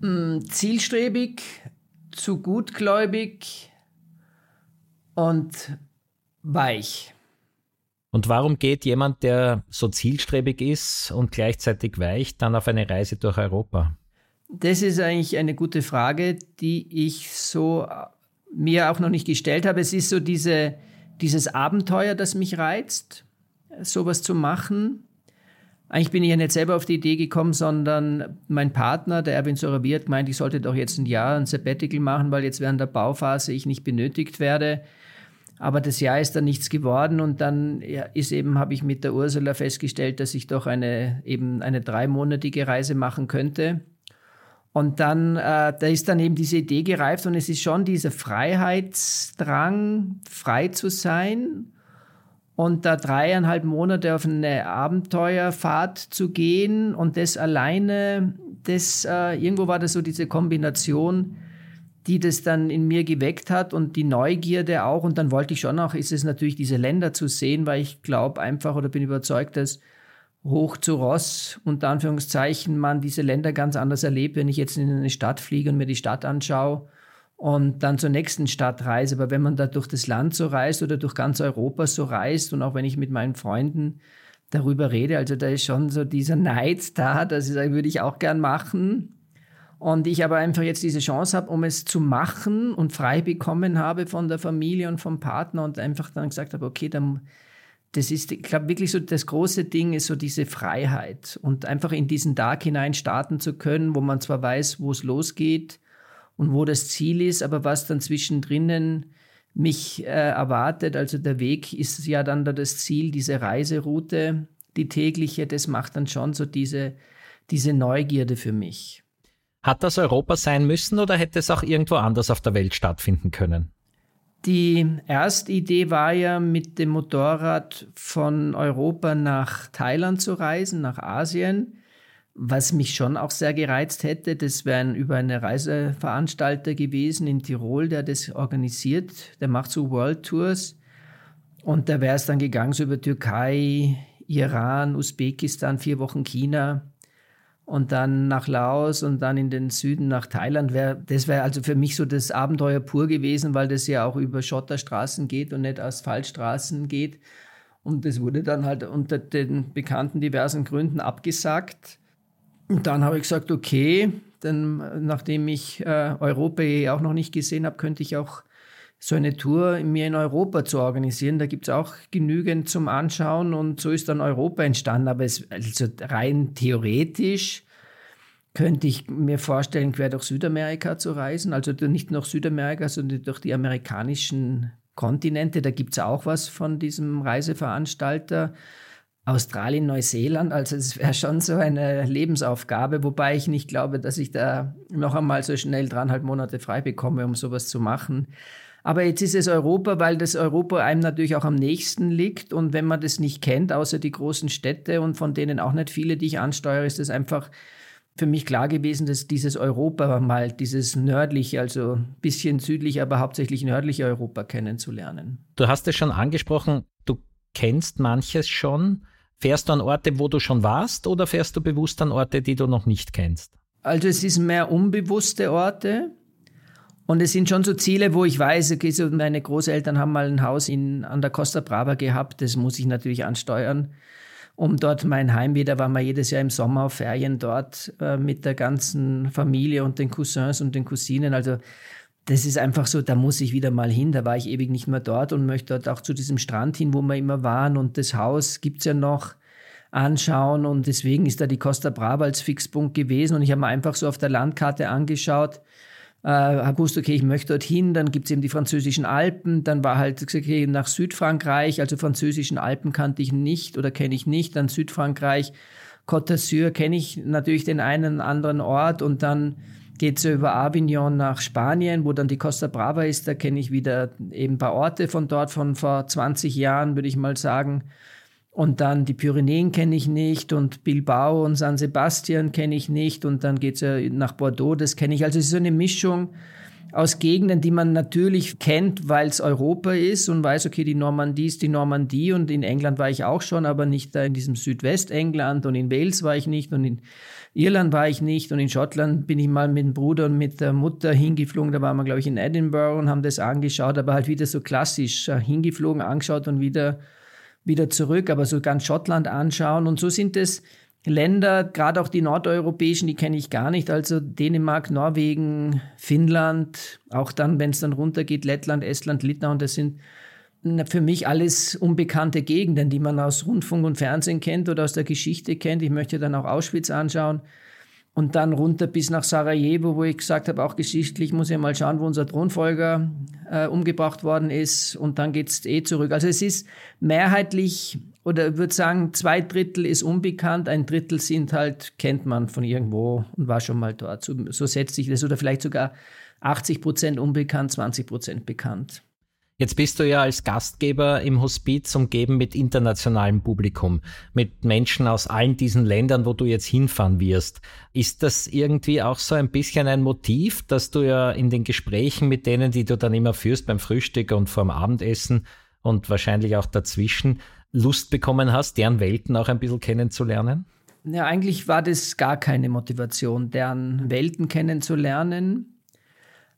Mm, zielstrebig, zu gutgläubig und weich. Und warum geht jemand, der so zielstrebig ist und gleichzeitig weich, dann auf eine Reise durch Europa? Das ist eigentlich eine gute Frage, die ich so äh, mir auch noch nicht gestellt habe. Es ist so diese, dieses Abenteuer, das mich reizt, sowas zu machen. Eigentlich bin ich ja nicht selber auf die Idee gekommen, sondern mein Partner, der Erwin Soraviert, meint, ich sollte doch jetzt ein Jahr ein Sabbatical machen, weil jetzt während der Bauphase ich nicht benötigt werde. Aber das Jahr ist dann nichts geworden und dann ist eben, habe ich mit der Ursula festgestellt, dass ich doch eine, eben eine dreimonatige Reise machen könnte. Und dann, äh, da ist dann eben diese Idee gereift und es ist schon dieser Freiheitsdrang, frei zu sein und da dreieinhalb Monate auf eine Abenteuerfahrt zu gehen und das alleine, das äh, irgendwo war das so diese Kombination, die das dann in mir geweckt hat und die Neugierde auch. Und dann wollte ich schon auch, ist es natürlich diese Länder zu sehen, weil ich glaube einfach oder bin überzeugt, dass hoch zu Ross, unter Anführungszeichen, man diese Länder ganz anders erlebt, wenn ich jetzt in eine Stadt fliege und mir die Stadt anschaue und dann zur nächsten Stadt reise. Aber wenn man da durch das Land so reist oder durch ganz Europa so reist und auch wenn ich mit meinen Freunden darüber rede, also da ist schon so dieser Neid da, das würde ich auch gern machen. Und ich aber einfach jetzt diese Chance habe, um es zu machen und frei bekommen habe von der Familie und vom Partner und einfach dann gesagt habe, okay, dann, das ist, ich glaube wirklich so, das große Ding ist so diese Freiheit und einfach in diesen Tag hinein starten zu können, wo man zwar weiß, wo es losgeht, und wo das Ziel ist, aber was dann zwischendrin mich äh, erwartet. Also der Weg ist ja dann da das Ziel, diese Reiseroute, die tägliche, das macht dann schon so diese, diese Neugierde für mich. Hat das Europa sein müssen oder hätte es auch irgendwo anders auf der Welt stattfinden können? Die erste Idee war ja, mit dem Motorrad von Europa nach Thailand zu reisen, nach Asien. Was mich schon auch sehr gereizt hätte, das wäre über eine Reiseveranstalter gewesen in Tirol, der das organisiert. Der macht so World Tours. Und da wäre es dann gegangen so über Türkei, Iran, Usbekistan, vier Wochen China und dann nach Laos und dann in den Süden nach Thailand. Wär, das wäre also für mich so das Abenteuer pur gewesen, weil das ja auch über Schotterstraßen geht und nicht Asphaltstraßen geht. Und das wurde dann halt unter den bekannten diversen Gründen abgesagt. Und dann habe ich gesagt, okay, denn nachdem ich äh, Europa eh auch noch nicht gesehen habe, könnte ich auch so eine Tour mir in Europa zu organisieren. Da gibt es auch genügend zum Anschauen und so ist dann Europa entstanden. Aber es, also rein theoretisch könnte ich mir vorstellen, quer durch Südamerika zu reisen. Also nicht nur Südamerika, sondern durch die amerikanischen Kontinente. Da gibt es auch was von diesem Reiseveranstalter. Australien, Neuseeland. Also es wäre schon so eine Lebensaufgabe, wobei ich nicht glaube, dass ich da noch einmal so schnell dreieinhalb Monate frei bekomme, um sowas zu machen. Aber jetzt ist es Europa, weil das Europa einem natürlich auch am nächsten liegt. Und wenn man das nicht kennt, außer die großen Städte und von denen auch nicht viele, die ich ansteuere, ist es einfach für mich klar gewesen, dass dieses Europa mal, dieses nördliche, also ein bisschen südliche, aber hauptsächlich nördliche Europa kennenzulernen. Du hast es schon angesprochen, du kennst manches schon. Fährst du an Orte, wo du schon warst, oder fährst du bewusst an Orte, die du noch nicht kennst? Also es ist mehr unbewusste Orte. Und es sind schon so Ziele, wo ich weiß, okay, so meine Großeltern haben mal ein Haus in, an der Costa Brava gehabt, das muss ich natürlich ansteuern. um dort mein Heimweh, da waren wir jedes Jahr im Sommer auf Ferien dort äh, mit der ganzen Familie und den Cousins und den Cousinen. Also das ist einfach so, da muss ich wieder mal hin. Da war ich ewig nicht mehr dort und möchte dort auch zu diesem Strand hin, wo wir immer waren. Und das Haus gibt es ja noch anschauen. Und deswegen ist da die Costa Brava als Fixpunkt gewesen. Und ich habe mir einfach so auf der Landkarte angeschaut, äh, habe gewusst, okay, ich möchte dorthin, dann gibt es eben die französischen Alpen, dann war halt okay, nach Südfrankreich, also französischen Alpen kannte ich nicht oder kenne ich nicht, dann Südfrankreich, Côte d'Azur kenne ich natürlich den einen anderen Ort und dann geht es ja über Avignon nach Spanien, wo dann die Costa Brava ist, da kenne ich wieder eben ein paar Orte von dort von vor 20 Jahren, würde ich mal sagen. Und dann die Pyrenäen kenne ich nicht und Bilbao und San Sebastian kenne ich nicht und dann geht es ja nach Bordeaux, das kenne ich. Also es ist so eine Mischung aus Gegenden, die man natürlich kennt, weil es Europa ist und weiß, okay, die Normandie ist die Normandie und in England war ich auch schon, aber nicht da in diesem Südwestengland und in Wales war ich nicht und in Irland war ich nicht und in Schottland bin ich mal mit dem Bruder und mit der Mutter hingeflogen, da waren wir, glaube ich, in Edinburgh und haben das angeschaut, aber halt wieder so klassisch äh, hingeflogen, angeschaut und wieder wieder zurück, aber so ganz Schottland anschauen. Und so sind es Länder, gerade auch die nordeuropäischen, die kenne ich gar nicht. Also Dänemark, Norwegen, Finnland, auch dann, wenn es dann runtergeht, Lettland, Estland, Litauen, das sind für mich alles unbekannte Gegenden, die man aus Rundfunk und Fernsehen kennt oder aus der Geschichte kennt. Ich möchte dann auch Auschwitz anschauen und dann runter bis nach Sarajevo, wo ich gesagt habe, auch geschichtlich muss ich mal schauen, wo unser Thronfolger äh, umgebracht worden ist. Und dann geht es eh zurück. Also es ist mehrheitlich, oder würde sagen, zwei Drittel ist unbekannt, ein Drittel sind halt, kennt man von irgendwo und war schon mal dort. So, so setzt sich das. Oder vielleicht sogar 80 Prozent unbekannt, 20 Prozent bekannt. Jetzt bist du ja als Gastgeber im Hospiz umgeben mit internationalem Publikum, mit Menschen aus allen diesen Ländern, wo du jetzt hinfahren wirst. Ist das irgendwie auch so ein bisschen ein Motiv, dass du ja in den Gesprächen mit denen, die du dann immer führst beim Frühstück und vorm Abendessen und wahrscheinlich auch dazwischen, Lust bekommen hast, deren Welten auch ein bisschen kennenzulernen? Ja, eigentlich war das gar keine Motivation, deren Welten kennenzulernen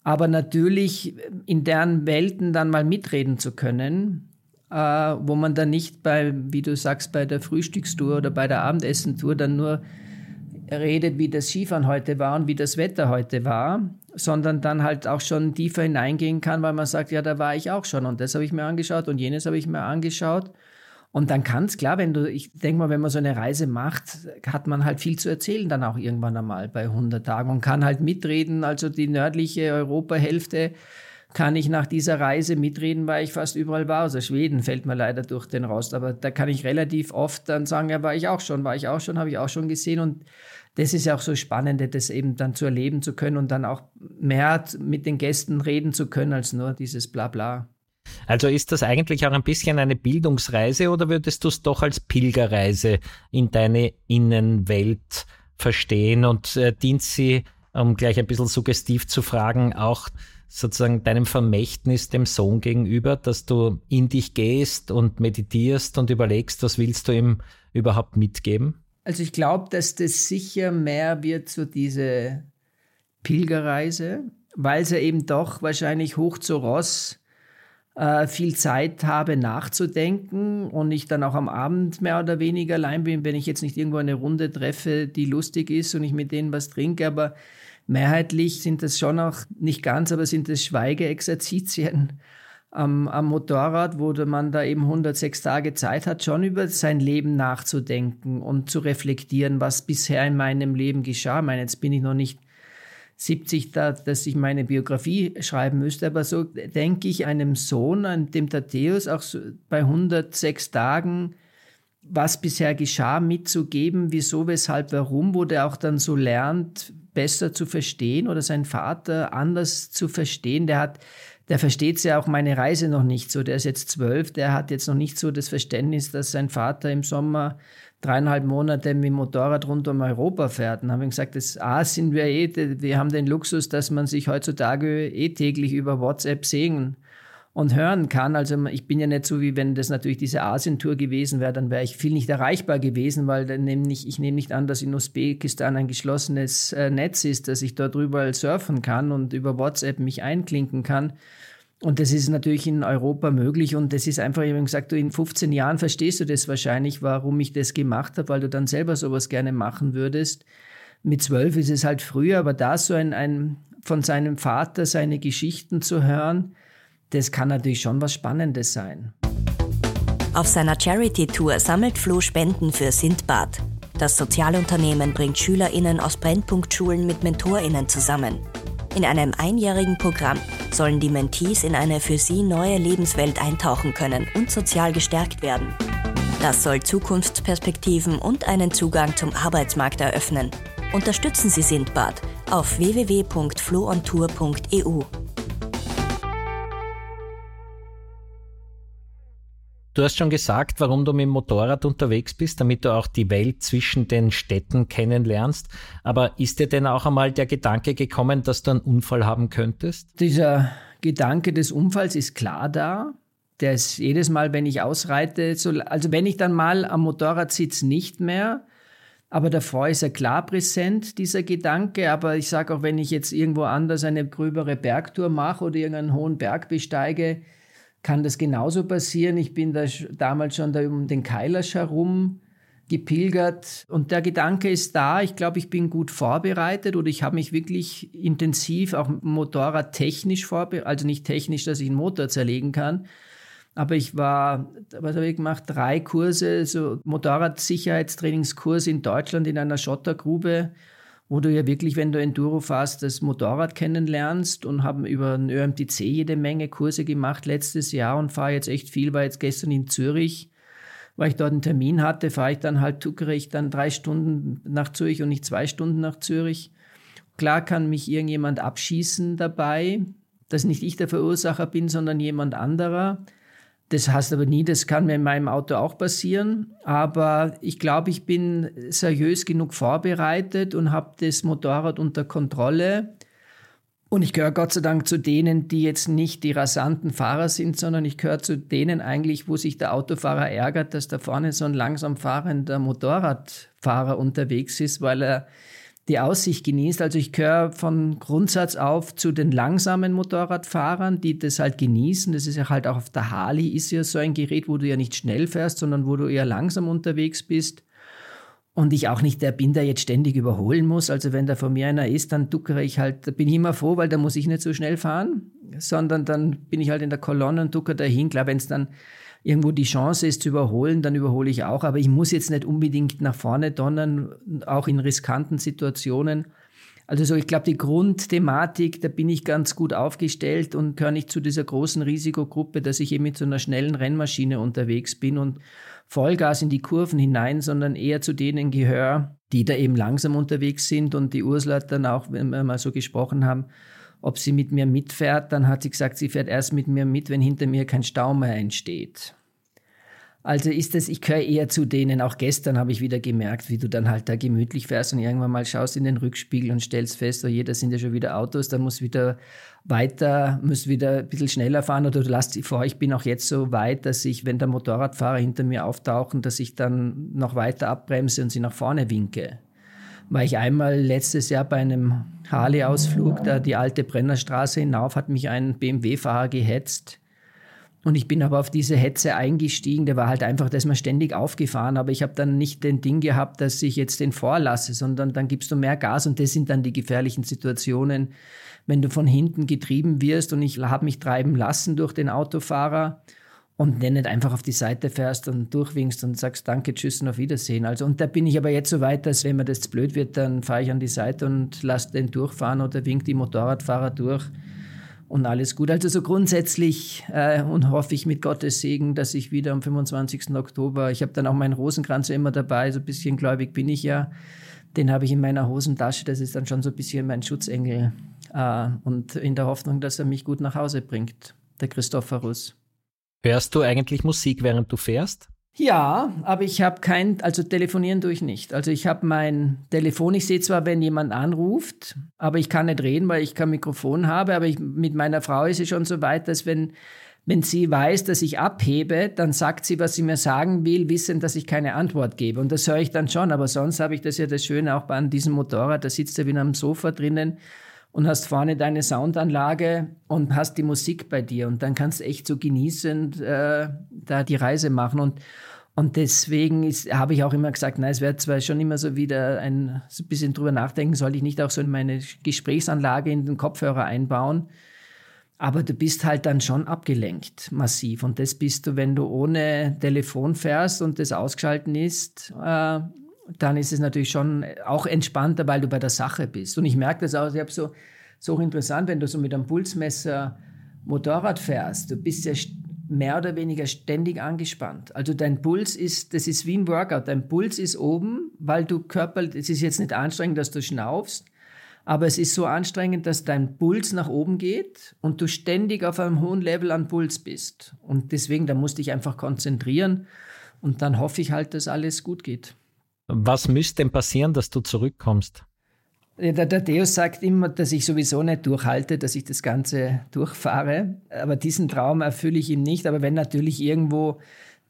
aber natürlich in deren Welten dann mal mitreden zu können, äh, wo man dann nicht bei, wie du sagst, bei der Frühstückstour oder bei der Abendessentour dann nur redet, wie das Skifahren heute war und wie das Wetter heute war, sondern dann halt auch schon tiefer hineingehen kann, weil man sagt, ja, da war ich auch schon und das habe ich mir angeschaut und jenes habe ich mir angeschaut und dann kann es, klar, wenn du, ich denke mal, wenn man so eine Reise macht, hat man halt viel zu erzählen dann auch irgendwann einmal bei 100 Tagen und kann halt mitreden. Also die nördliche Europahälfte kann ich nach dieser Reise mitreden, weil ich fast überall war. Also Schweden fällt mir leider durch den Rost, aber da kann ich relativ oft dann sagen, ja, war ich auch schon, war ich auch schon, habe ich auch schon gesehen und das ist ja auch so spannend, das eben dann zu erleben zu können und dann auch mehr mit den Gästen reden zu können als nur dieses Blabla. Also ist das eigentlich auch ein bisschen eine Bildungsreise oder würdest du es doch als Pilgerreise in deine Innenwelt verstehen und äh, dient sie, um gleich ein bisschen suggestiv zu fragen, auch sozusagen deinem Vermächtnis dem Sohn gegenüber, dass du in dich gehst und meditierst und überlegst, was willst du ihm überhaupt mitgeben? Also ich glaube, dass das sicher mehr wird so diese Pilgerreise, weil es ja eben doch wahrscheinlich hoch zu Ross viel Zeit habe nachzudenken und ich dann auch am Abend mehr oder weniger allein bin, wenn ich jetzt nicht irgendwo eine Runde treffe, die lustig ist und ich mit denen was trinke, aber mehrheitlich sind das schon auch, nicht ganz, aber sind das Schweigeexerzitien am, am Motorrad, wo man da eben 106 Tage Zeit hat, schon über sein Leben nachzudenken und zu reflektieren, was bisher in meinem Leben geschah. Ich meine, jetzt bin ich noch nicht 70, da, dass ich meine Biografie schreiben müsste. Aber so denke ich einem Sohn, an dem Thaddäus, auch so bei 106 Tagen, was bisher geschah, mitzugeben, wieso, weshalb, warum, wo der auch dann so lernt, besser zu verstehen oder seinen Vater anders zu verstehen. Der hat, der versteht ja auch meine Reise noch nicht so. Der ist jetzt zwölf, der hat jetzt noch nicht so das Verständnis, dass sein Vater im Sommer dreieinhalb Monate mit dem Motorrad rund um Europa fährt. Und haben gesagt, das A sind wir eh, wir haben den Luxus, dass man sich heutzutage eh täglich über WhatsApp sehen und hören kann. Also ich bin ja nicht so, wie wenn das natürlich diese Asientour gewesen wäre, dann wäre ich viel nicht erreichbar gewesen, weil dann nehme ich, ich nehme nicht an, dass in Usbekistan ein geschlossenes äh, Netz ist, dass ich dort drüber surfen kann und über WhatsApp mich einklinken kann. Und das ist natürlich in Europa möglich und das ist einfach, ich habe gesagt, du in 15 Jahren verstehst du das wahrscheinlich, warum ich das gemacht habe, weil du dann selber sowas gerne machen würdest. Mit zwölf ist es halt früher, aber da so ein, ein von seinem Vater seine Geschichten zu hören, das kann natürlich schon was Spannendes sein. Auf seiner Charity-Tour sammelt Flo Spenden für Sindbad. Das Sozialunternehmen bringt SchülerInnen aus Brennpunktschulen mit MentorInnen zusammen. In einem einjährigen Programm sollen die Mentees in eine für sie neue Lebenswelt eintauchen können und sozial gestärkt werden. Das soll Zukunftsperspektiven und einen Zugang zum Arbeitsmarkt eröffnen. Unterstützen Sie Sindbad auf www.floontour.eu. Du hast schon gesagt, warum du mit dem Motorrad unterwegs bist, damit du auch die Welt zwischen den Städten kennenlernst. Aber ist dir denn auch einmal der Gedanke gekommen, dass du einen Unfall haben könntest? Dieser Gedanke des Unfalls ist klar da. Der ist jedes Mal, wenn ich ausreite, so, also wenn ich dann mal am Motorrad sitze, nicht mehr. Aber davor ist er klar präsent, dieser Gedanke. Aber ich sage auch, wenn ich jetzt irgendwo anders eine gröbere Bergtour mache oder irgendeinen hohen Berg besteige, kann das genauso passieren. Ich bin da damals schon da um den Kailasch herum gepilgert und der Gedanke ist da. Ich glaube, ich bin gut vorbereitet oder ich habe mich wirklich intensiv auch Motorrad technisch vorbereitet, also nicht technisch, dass ich einen Motor zerlegen kann, aber ich war, was habe ich gemacht? Drei Kurse, so Motorradsicherheitstrainingskurs in Deutschland in einer Schottergrube wo du ja wirklich, wenn du Enduro fährst, das Motorrad kennenlernst und haben über den ÖMTC jede Menge Kurse gemacht letztes Jahr und fahre jetzt echt viel, war jetzt gestern in Zürich, weil ich dort einen Termin hatte, fahre ich dann halt, tuckere ich dann drei Stunden nach Zürich und nicht zwei Stunden nach Zürich. Klar kann mich irgendjemand abschießen dabei, dass nicht ich der Verursacher bin, sondern jemand anderer. Das heißt aber nie, das kann mir in meinem Auto auch passieren. Aber ich glaube, ich bin seriös genug vorbereitet und habe das Motorrad unter Kontrolle. Und ich gehöre Gott sei Dank zu denen, die jetzt nicht die rasanten Fahrer sind, sondern ich gehöre zu denen eigentlich, wo sich der Autofahrer ärgert, dass da vorne so ein langsam fahrender Motorradfahrer unterwegs ist, weil er die Aussicht genießt. Also ich gehöre von Grundsatz auf zu den langsamen Motorradfahrern, die das halt genießen. Das ist ja halt auch auf der Harley ist ja so ein Gerät, wo du ja nicht schnell fährst, sondern wo du eher langsam unterwegs bist. Und ich auch nicht der bin, der jetzt ständig überholen muss. Also wenn da vor mir einer ist, dann duckere ich halt, da bin ich immer froh, weil da muss ich nicht so schnell fahren, sondern dann bin ich halt in der Kolonne und duckere dahin. Klar, wenn es dann irgendwo die Chance ist zu überholen, dann überhole ich auch. Aber ich muss jetzt nicht unbedingt nach vorne donnern, auch in riskanten Situationen. Also so, ich glaube, die Grundthematik, da bin ich ganz gut aufgestellt und gehöre nicht zu dieser großen Risikogruppe, dass ich eben mit so einer schnellen Rennmaschine unterwegs bin und Vollgas in die Kurven hinein, sondern eher zu denen gehöre, die da eben langsam unterwegs sind. Und die Ursula hat dann auch, wenn wir mal so gesprochen haben, ob sie mit mir mitfährt. Dann hat sie gesagt, sie fährt erst mit mir mit, wenn hinter mir kein Stau mehr entsteht. Also ist es, ich gehöre eher zu denen, auch gestern habe ich wieder gemerkt, wie du dann halt da gemütlich fährst und irgendwann mal schaust in den Rückspiegel und stellst fest, oh je, da sind ja schon wieder Autos, da muss wieder weiter, muss wieder ein bisschen schneller fahren oder du lass dich vor, ich bin auch jetzt so weit, dass ich, wenn der Motorradfahrer hinter mir auftauchen, dass ich dann noch weiter abbremse und sie nach vorne winke war ich einmal letztes Jahr bei einem Harley-Ausflug, da die alte Brennerstraße hinauf, hat mich ein BMW-Fahrer gehetzt. Und ich bin aber auf diese Hetze eingestiegen. Der war halt einfach, da ist man ständig aufgefahren. Aber ich habe dann nicht den Ding gehabt, dass ich jetzt den vorlasse, sondern dann gibst du mehr Gas. Und das sind dann die gefährlichen Situationen, wenn du von hinten getrieben wirst. Und ich habe mich treiben lassen durch den Autofahrer und dann nicht einfach auf die Seite fährst und durchwinkst und sagst Danke, Tschüss und auf Wiedersehen. Also, und da bin ich aber jetzt so weit, dass wenn mir das blöd wird, dann fahre ich an die Seite und lasse den durchfahren oder wink die Motorradfahrer durch und alles gut. Also so grundsätzlich äh, und hoffe ich mit Gottes Segen, dass ich wieder am 25. Oktober, ich habe dann auch meinen Rosenkranz immer dabei, so ein bisschen gläubig bin ich ja. Den habe ich in meiner Hosentasche, das ist dann schon so ein bisschen mein Schutzengel. Äh, und in der Hoffnung, dass er mich gut nach Hause bringt, der Christophorus. Hörst du eigentlich Musik, während du fährst? Ja, aber ich habe kein, also telefonieren tue ich nicht. Also ich habe mein Telefon, ich sehe zwar, wenn jemand anruft, aber ich kann nicht reden, weil ich kein Mikrofon habe, aber ich, mit meiner Frau ist es schon so weit, dass wenn, wenn sie weiß, dass ich abhebe, dann sagt sie, was sie mir sagen will, wissen, dass ich keine Antwort gebe. Und das höre ich dann schon, aber sonst habe ich das ja das Schöne auch an diesem Motorrad, da sitzt er wieder am Sofa drinnen und hast vorne deine Soundanlage und hast die Musik bei dir und dann kannst du echt so genießend äh, da die Reise machen und und deswegen habe ich auch immer gesagt, na, es wäre zwar schon immer so wieder ein, so bisschen drüber nachdenken, sollte ich nicht auch so in meine Gesprächsanlage in den Kopfhörer einbauen. Aber du bist halt dann schon abgelenkt, massiv. Und das bist du, wenn du ohne Telefon fährst und das ausgeschalten ist, äh, dann ist es natürlich schon auch entspannter, weil du bei der Sache bist. Und ich merke das auch, ich habe so, so interessant, wenn du so mit einem Pulsmesser Motorrad fährst, du bist ja mehr oder weniger ständig angespannt. Also dein Puls ist, das ist wie ein Workout. Dein Puls ist oben, weil du Körper, es ist jetzt nicht anstrengend, dass du schnaufst, aber es ist so anstrengend, dass dein Puls nach oben geht und du ständig auf einem hohen Level an Puls bist. Und deswegen, da musst du dich einfach konzentrieren und dann hoffe ich halt, dass alles gut geht. Was müsste denn passieren, dass du zurückkommst? Der, der Deus sagt immer, dass ich sowieso nicht durchhalte, dass ich das Ganze durchfahre. Aber diesen Traum erfülle ich ihm nicht. Aber wenn natürlich irgendwo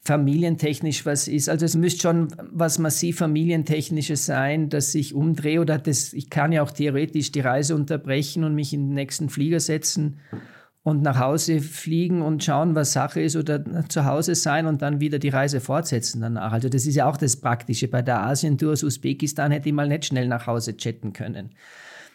familientechnisch was ist, also es müsste schon was massiv familientechnisches sein, dass ich umdrehe oder das, ich kann ja auch theoretisch die Reise unterbrechen und mich in den nächsten Flieger setzen und nach Hause fliegen und schauen, was Sache ist oder zu Hause sein und dann wieder die Reise fortsetzen danach. Also das ist ja auch das Praktische. Bei der Asientour aus Usbekistan hätte ich mal nicht schnell nach Hause chatten können.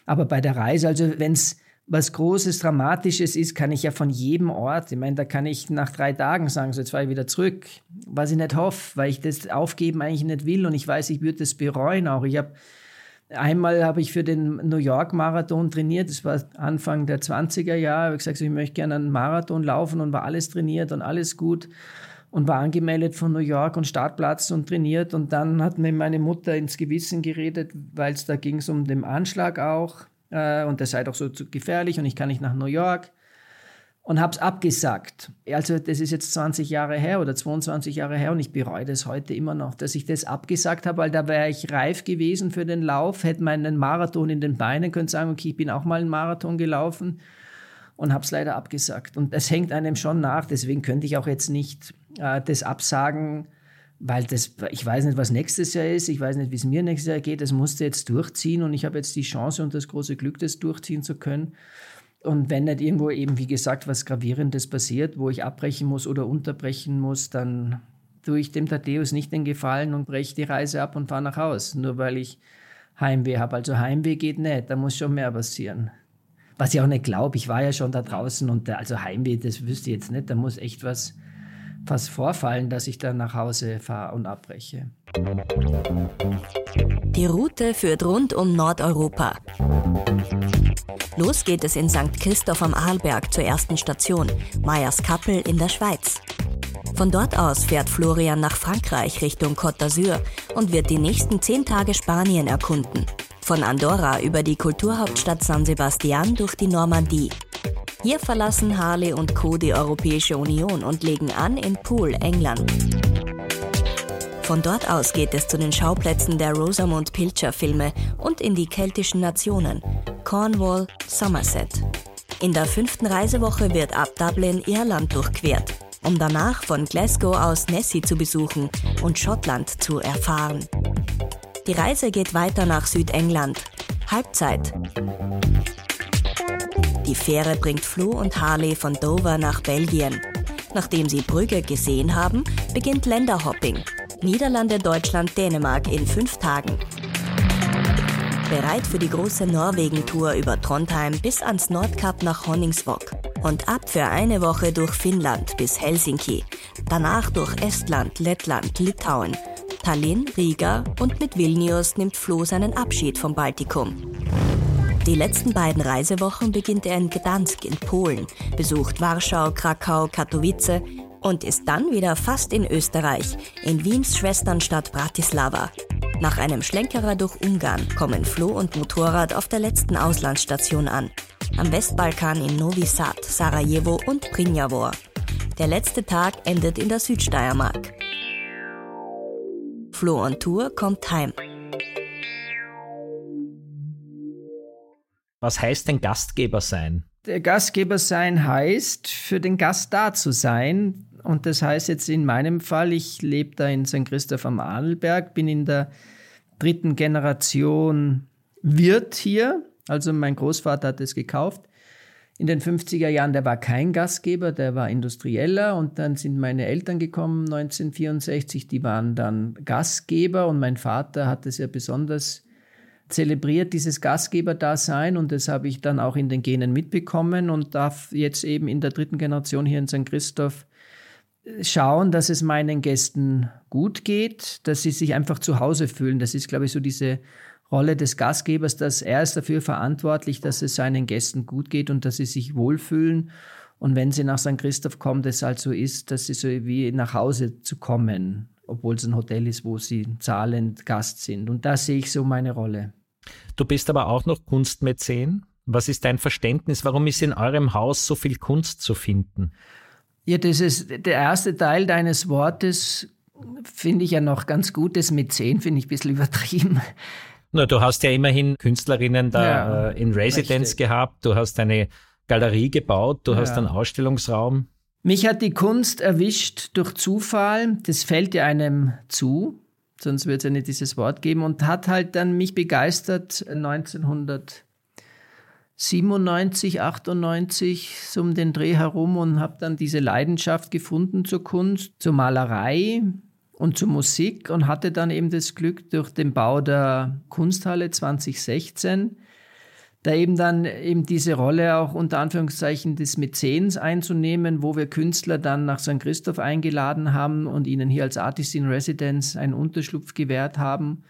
Aber bei der Reise, also wenn es was Großes, Dramatisches ist, kann ich ja von jedem Ort, ich meine, da kann ich nach drei Tagen sagen, so jetzt fahre ich wieder zurück, was ich nicht hoffe, weil ich das aufgeben eigentlich nicht will und ich weiß, ich würde das bereuen auch. Ich habe Einmal habe ich für den New York Marathon trainiert, das war Anfang der 20er Jahre, habe gesagt, ich möchte gerne einen Marathon laufen und war alles trainiert und alles gut und war angemeldet von New York und Startplatz und trainiert. Und dann hat mir meine Mutter ins Gewissen geredet, weil es da ging um den Anschlag auch äh, und das sei doch so gefährlich und ich kann nicht nach New York und habe es abgesagt. Also das ist jetzt 20 Jahre her oder 22 Jahre her und ich bereue das heute immer noch, dass ich das abgesagt habe, weil da wäre ich reif gewesen für den Lauf, hätte meinen Marathon in den Beinen, könnte sagen, okay, ich bin auch mal einen Marathon gelaufen und habe es leider abgesagt. Und das hängt einem schon nach, deswegen könnte ich auch jetzt nicht äh, das absagen, weil das, ich weiß nicht, was nächstes Jahr ist, ich weiß nicht, wie es mir nächstes Jahr geht, das musste jetzt durchziehen und ich habe jetzt die Chance und das große Glück, das durchziehen zu können. Und wenn nicht irgendwo eben, wie gesagt, was Gravierendes passiert, wo ich abbrechen muss oder unterbrechen muss, dann tue ich dem Thaddeus nicht den Gefallen und breche die Reise ab und fahre nach Haus, nur weil ich Heimweh habe. Also Heimweh geht nicht, da muss schon mehr passieren. Was ich auch nicht glaube, ich war ja schon da draußen und also Heimweh, das wüsste ich jetzt nicht, da muss echt was, was vorfallen, dass ich dann nach Hause fahre und abbreche. Die Route führt rund um Nordeuropa. Los geht es in St. Christoph am Arlberg zur ersten Station, Meierskappel in der Schweiz. Von dort aus fährt Florian nach Frankreich Richtung Côte d'Azur und wird die nächsten zehn Tage Spanien erkunden. Von Andorra über die Kulturhauptstadt San Sebastian durch die Normandie. Hier verlassen Harley und Co. die Europäische Union und legen an in Poole, England. Von dort aus geht es zu den Schauplätzen der Rosamund Pilcher Filme und in die keltischen Nationen Cornwall, Somerset. In der fünften Reisewoche wird ab Dublin Irland durchquert, um danach von Glasgow aus Nessie zu besuchen und Schottland zu erfahren. Die Reise geht weiter nach Südengland. Halbzeit. Die Fähre bringt Flo und Harley von Dover nach Belgien. Nachdem sie Brügge gesehen haben, beginnt Länderhopping. Niederlande, Deutschland, Dänemark in fünf Tagen. Bereit für die große Norwegen-Tour über Trondheim bis ans Nordkap nach Honningsvåg. Und ab für eine Woche durch Finnland bis Helsinki. Danach durch Estland, Lettland, Litauen, Tallinn, Riga und mit Vilnius nimmt Flo seinen Abschied vom Baltikum. Die letzten beiden Reisewochen beginnt er in Gdansk in Polen, besucht Warschau, Krakau, Katowice und ist dann wieder fast in Österreich, in Wiens Schwesternstadt Bratislava. Nach einem Schlenkerer durch Ungarn kommen Flo und Motorrad auf der letzten Auslandsstation an. Am Westbalkan in Novi Sad, Sarajevo und Prnjavor. Der letzte Tag endet in der Südsteiermark. Flo on Tour kommt heim. Was heißt denn Gastgeber sein? Gastgeber sein heißt, für den Gast da zu sein, und das heißt jetzt in meinem Fall, ich lebe da in St. Christoph am Arlberg, bin in der dritten Generation Wirt hier. Also mein Großvater hat es gekauft. In den 50er Jahren, der war kein Gastgeber, der war Industrieller und dann sind meine Eltern gekommen 1964, die waren dann Gastgeber und mein Vater hat es ja besonders zelebriert, dieses Gastgeberdasein und das habe ich dann auch in den Genen mitbekommen und darf jetzt eben in der dritten Generation hier in St. Christoph schauen, dass es meinen Gästen gut geht, dass sie sich einfach zu Hause fühlen. Das ist, glaube ich, so diese Rolle des Gastgebers, dass er ist dafür verantwortlich, dass es seinen Gästen gut geht und dass sie sich wohlfühlen. Und wenn sie nach St. Christoph kommen, dass es halt so ist, dass sie so wie nach Hause zu kommen, obwohl es ein Hotel ist, wo sie zahlend Gast sind. Und da sehe ich so meine Rolle. Du bist aber auch noch Kunstmäzen. Was ist dein Verständnis? Warum ist in eurem Haus so viel Kunst zu finden? Ja, das ist der erste Teil deines Wortes, finde ich ja noch ganz gut. Das Mäzen finde ich ein bisschen übertrieben. Na, du hast ja immerhin Künstlerinnen da ja, äh, in Residence richtig. gehabt, du hast eine Galerie gebaut, du ja. hast einen Ausstellungsraum. Mich hat die Kunst erwischt durch Zufall, das fällt ja einem zu, sonst würde es ja nicht dieses Wort geben, und hat halt dann mich begeistert 1997, 98 so um den Dreh herum und habe dann diese Leidenschaft gefunden zur Kunst, zur Malerei, und zur Musik und hatte dann eben das Glück durch den Bau der Kunsthalle 2016, da eben dann eben diese Rolle auch unter Anführungszeichen des Mäzens einzunehmen, wo wir Künstler dann nach St. Christoph eingeladen haben und ihnen hier als Artist in Residence einen Unterschlupf gewährt haben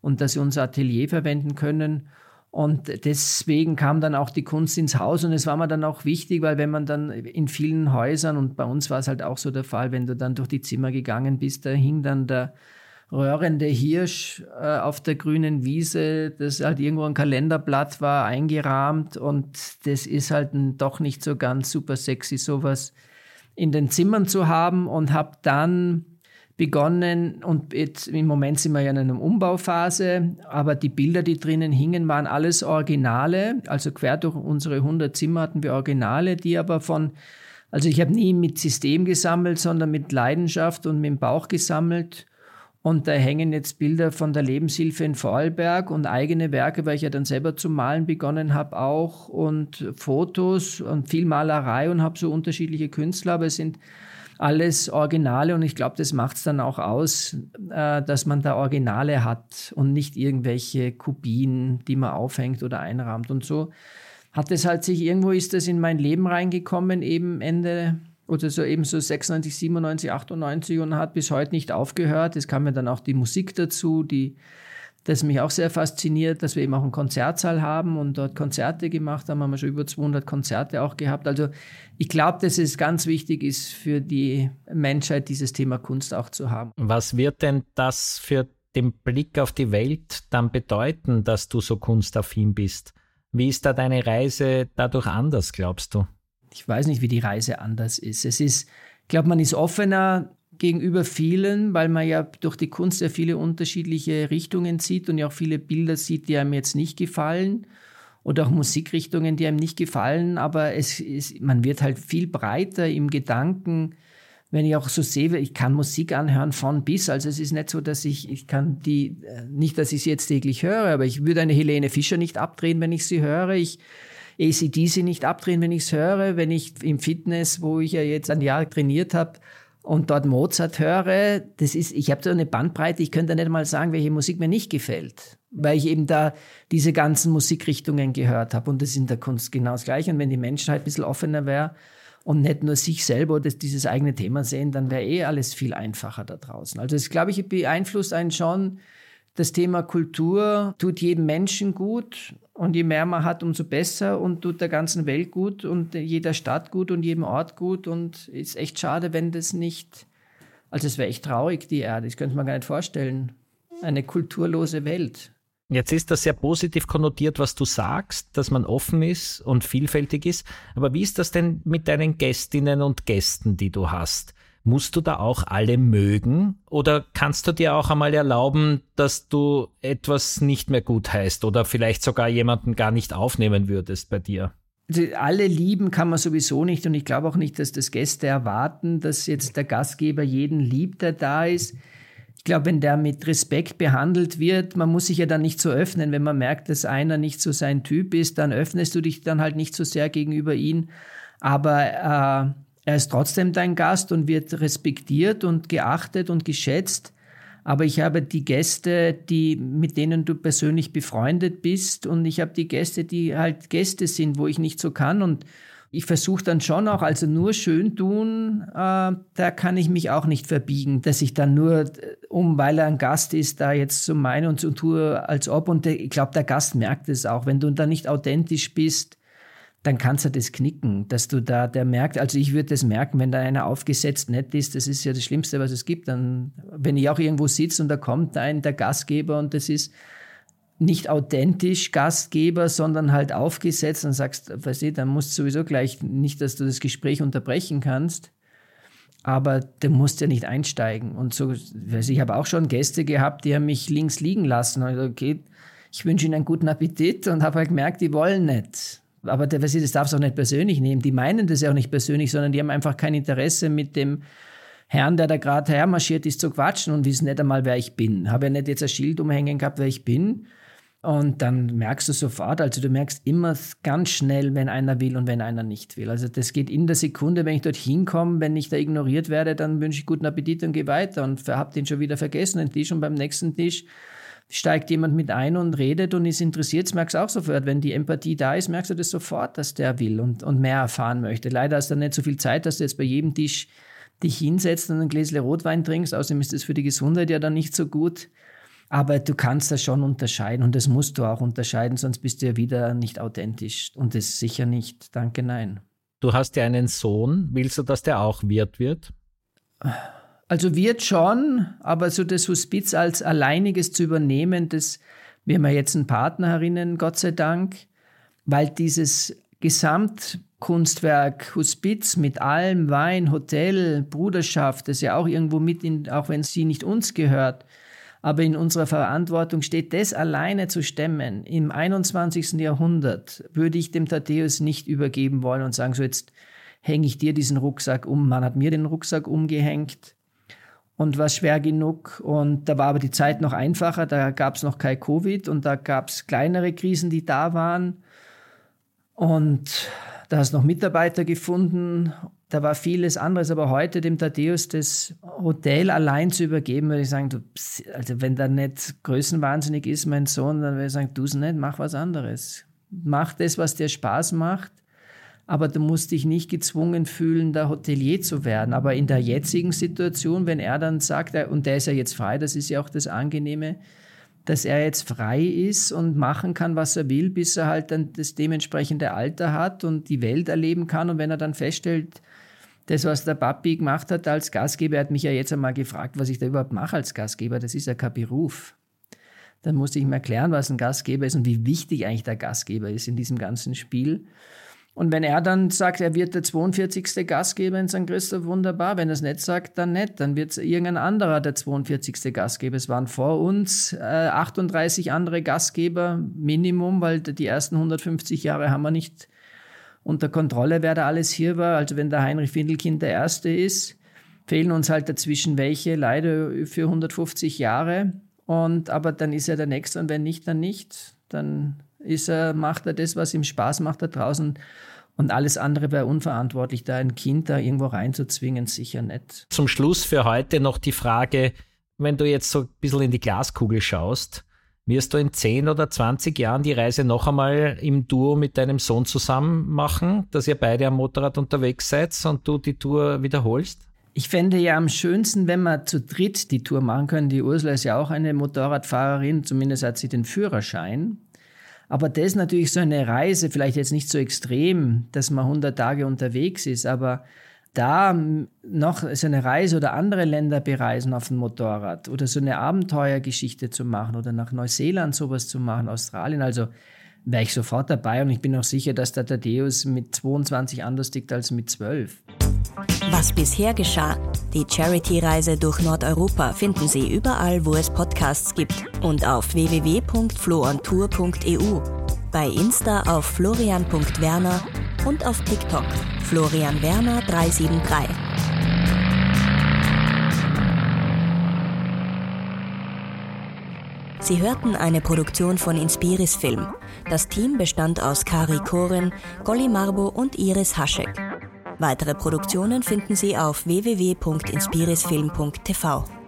und dass sie unser Atelier verwenden können. Und deswegen kam dann auch die Kunst ins Haus und es war mir dann auch wichtig, weil wenn man dann in vielen Häusern und bei uns war es halt auch so der Fall, wenn du dann durch die Zimmer gegangen bist, da hing dann der röhrende Hirsch äh, auf der grünen Wiese, das halt irgendwo ein Kalenderblatt war, eingerahmt und das ist halt doch nicht so ganz super sexy, sowas in den Zimmern zu haben und habe dann begonnen und jetzt im Moment sind wir ja in einer Umbauphase, aber die Bilder, die drinnen hingen, waren alles Originale, also quer durch unsere 100 Zimmer hatten wir Originale, die aber von, also ich habe nie mit System gesammelt, sondern mit Leidenschaft und mit dem Bauch gesammelt und da hängen jetzt Bilder von der Lebenshilfe in Vorarlberg und eigene Werke, weil ich ja dann selber zu malen begonnen habe auch und Fotos und viel Malerei und habe so unterschiedliche Künstler, aber es sind alles Originale und ich glaube, das macht es dann auch aus, äh, dass man da Originale hat und nicht irgendwelche Kopien, die man aufhängt oder einrahmt. Und so hat es halt sich, irgendwo ist das in mein Leben reingekommen, eben Ende oder so eben so 96, 97, 98 und hat bis heute nicht aufgehört. Es kam ja dann auch die Musik dazu, die das mich auch sehr fasziniert, dass wir eben auch einen Konzertsaal haben und dort Konzerte gemacht haben. Haben wir schon über 200 Konzerte auch gehabt. Also ich glaube, dass es ganz wichtig ist für die Menschheit, dieses Thema Kunst auch zu haben. Was wird denn das für den Blick auf die Welt dann bedeuten, dass du so kunstaffin bist? Wie ist da deine Reise dadurch anders, glaubst du? Ich weiß nicht, wie die Reise anders ist. Es ist, ich glaube, man ist offener gegenüber vielen, weil man ja durch die Kunst sehr viele unterschiedliche Richtungen sieht und ja auch viele Bilder sieht, die einem jetzt nicht gefallen. Oder auch Musikrichtungen, die einem nicht gefallen, aber es ist, man wird halt viel breiter im Gedanken, wenn ich auch so sehe, ich kann Musik anhören von bis, also es ist nicht so, dass ich, ich kann die, äh, nicht, dass ich sie jetzt täglich höre, aber ich würde eine Helene Fischer nicht abdrehen, wenn ich sie höre, ich ACDC nicht abdrehen, wenn ich es höre, wenn ich im Fitness, wo ich ja jetzt ein Jahr trainiert habe, und dort Mozart höre, das ist, ich habe so eine Bandbreite, ich könnte nicht mal sagen, welche Musik mir nicht gefällt, weil ich eben da diese ganzen Musikrichtungen gehört habe und das ist in der Kunst genau das Gleiche. Und wenn die Menschheit ein bisschen offener wäre und nicht nur sich selber oder dieses eigene Thema sehen, dann wäre eh alles viel einfacher da draußen. Also das, glaube ich, beeinflusst einen schon, das Thema Kultur tut jedem Menschen gut und je mehr man hat, umso besser und tut der ganzen Welt gut und jeder Stadt gut und jedem Ort gut und ist echt schade, wenn das nicht, also es wäre echt traurig, die Erde, das könnte man gar nicht vorstellen. Eine kulturlose Welt. Jetzt ist das sehr positiv konnotiert, was du sagst, dass man offen ist und vielfältig ist. Aber wie ist das denn mit deinen Gästinnen und Gästen, die du hast? Musst du da auch alle mögen oder kannst du dir auch einmal erlauben, dass du etwas nicht mehr gut heißt oder vielleicht sogar jemanden gar nicht aufnehmen würdest bei dir? Also alle lieben kann man sowieso nicht und ich glaube auch nicht, dass das Gäste erwarten, dass jetzt der Gastgeber jeden liebt, der da ist. ich glaube, wenn der mit Respekt behandelt wird, man muss sich ja dann nicht so öffnen. Wenn man merkt, dass einer nicht so sein Typ ist, dann öffnest du dich dann halt nicht so sehr gegenüber ihm. Aber äh, er ist trotzdem dein Gast und wird respektiert und geachtet und geschätzt. Aber ich habe die Gäste, die, mit denen du persönlich befreundet bist und ich habe die Gäste, die halt Gäste sind, wo ich nicht so kann und ich versuche dann schon auch, also nur schön tun, äh, da kann ich mich auch nicht verbiegen, dass ich dann nur, äh, um weil er ein Gast ist, da jetzt so meine und so tue, als ob. Und ich glaube, der Gast merkt es auch. Wenn du da nicht authentisch bist, dann kannst du das knicken, dass du da, der merkt, also ich würde das merken, wenn da einer aufgesetzt nett ist, das ist ja das Schlimmste, was es gibt. Dann, wenn ich auch irgendwo sitze und da kommt ein, der Gastgeber und das ist, nicht authentisch Gastgeber, sondern halt aufgesetzt und sagst, weißt du, dann musst du sowieso gleich nicht, dass du das Gespräch unterbrechen kannst, aber du musst ja nicht einsteigen. Und so, ich, habe auch schon Gäste gehabt, die haben mich links liegen lassen. Also, okay, ich wünsche ihnen einen guten Appetit und habe halt gemerkt, die wollen nicht. Aber ich, das darfst du auch nicht persönlich nehmen. Die meinen das ja auch nicht persönlich, sondern die haben einfach kein Interesse mit dem Herrn, der da gerade hermarschiert ist, zu quatschen und wissen nicht einmal, wer ich bin. Habe ja nicht jetzt ein Schild umhängen gehabt, wer ich bin und dann merkst du sofort, also du merkst immer ganz schnell, wenn einer will und wenn einer nicht will. Also das geht in der Sekunde, wenn ich dort hinkomme, wenn ich da ignoriert werde, dann wünsche ich guten Appetit und gehe weiter und habe den schon wieder vergessen, den Tisch. Und beim nächsten Tisch steigt jemand mit ein und redet und ist interessiert, das merkst du auch sofort. Wenn die Empathie da ist, merkst du das sofort, dass der will und, und mehr erfahren möchte. Leider hast du nicht so viel Zeit, dass du jetzt bei jedem Tisch dich hinsetzt und ein Gläschen Rotwein trinkst. Außerdem ist das für die Gesundheit ja dann nicht so gut. Aber du kannst das schon unterscheiden und das musst du auch unterscheiden, sonst bist du ja wieder nicht authentisch. Und das sicher nicht. Danke, nein. Du hast ja einen Sohn. Willst du, dass der auch Wirt wird? Also wird schon, aber so das Hospiz als alleiniges zu übernehmen, das wir haben ja jetzt einen Partner herinnen, Gott sei Dank, weil dieses Gesamtkunstwerk Hospiz mit allem Wein, Hotel, Bruderschaft, das ja auch irgendwo mit in, auch wenn sie nicht uns gehört, aber in unserer Verantwortung steht, das alleine zu stemmen. Im 21. Jahrhundert würde ich dem Thaddäus nicht übergeben wollen und sagen, so jetzt hänge ich dir diesen Rucksack um. Man hat mir den Rucksack umgehängt und war schwer genug. Und da war aber die Zeit noch einfacher, da gab es noch kein Covid und da gab es kleinere Krisen, die da waren. Und da hast du noch Mitarbeiter gefunden da war vieles anderes, aber heute dem Thaddeus das Hotel allein zu übergeben, würde ich sagen, du, also wenn der nicht größenwahnsinnig ist, mein Sohn, dann würde ich sagen, tu es nicht, mach was anderes. Mach das, was dir Spaß macht, aber du musst dich nicht gezwungen fühlen, der Hotelier zu werden. Aber in der jetzigen Situation, wenn er dann sagt, und der ist ja jetzt frei, das ist ja auch das Angenehme, dass er jetzt frei ist und machen kann, was er will, bis er halt dann das dementsprechende Alter hat und die Welt erleben kann. Und wenn er dann feststellt, das, was der Papi gemacht hat als Gastgeber, er hat mich ja jetzt einmal gefragt, was ich da überhaupt mache als Gastgeber. Das ist ja kein Beruf. Dann musste ich ihm erklären, was ein Gastgeber ist und wie wichtig eigentlich der Gastgeber ist in diesem ganzen Spiel. Und wenn er dann sagt, er wird der 42. Gastgeber in St. Christoph, wunderbar. Wenn er es nicht sagt, dann nicht. Dann wird irgendein anderer der 42. Gastgeber. Es waren vor uns äh, 38 andere Gastgeber, Minimum, weil die ersten 150 Jahre haben wir nicht unter Kontrolle, wer da alles hier war. Also wenn der Heinrich Findelkind der Erste ist, fehlen uns halt dazwischen welche, leider für 150 Jahre. Und, aber dann ist er der Nächste und wenn nicht, dann nicht. Dann ist er, macht er das, was ihm Spaß macht da draußen. Und alles andere wäre unverantwortlich, da ein Kind da irgendwo reinzuzwingen, sicher nicht. Zum Schluss für heute noch die Frage, wenn du jetzt so ein bisschen in die Glaskugel schaust, wirst du in 10 oder 20 Jahren die Reise noch einmal im Duo mit deinem Sohn zusammen machen, dass ihr beide am Motorrad unterwegs seid und du die Tour wiederholst? Ich fände ja am schönsten, wenn wir zu dritt die Tour machen können. Die Ursula ist ja auch eine Motorradfahrerin, zumindest hat sie den Führerschein. Aber das ist natürlich so eine Reise, vielleicht jetzt nicht so extrem, dass man 100 Tage unterwegs ist, aber da noch so eine Reise oder andere Länder bereisen auf dem Motorrad oder so eine Abenteuergeschichte zu machen oder nach Neuseeland sowas zu machen, Australien, also wäre ich sofort dabei und ich bin auch sicher, dass der Thaddeus mit 22 anders tickt als mit 12. Was bisher geschah, die Charity-Reise durch Nordeuropa finden Sie überall, wo es Podcasts gibt und auf www.floontour.eu, bei Insta auf florian.werner und auf TikTok Florian Werner 373. Sie hörten eine Produktion von Inspiris Film. Das Team bestand aus Kari Koren, Golly Marbo und Iris Haschek. Weitere Produktionen finden Sie auf www.inspirisfilm.tv.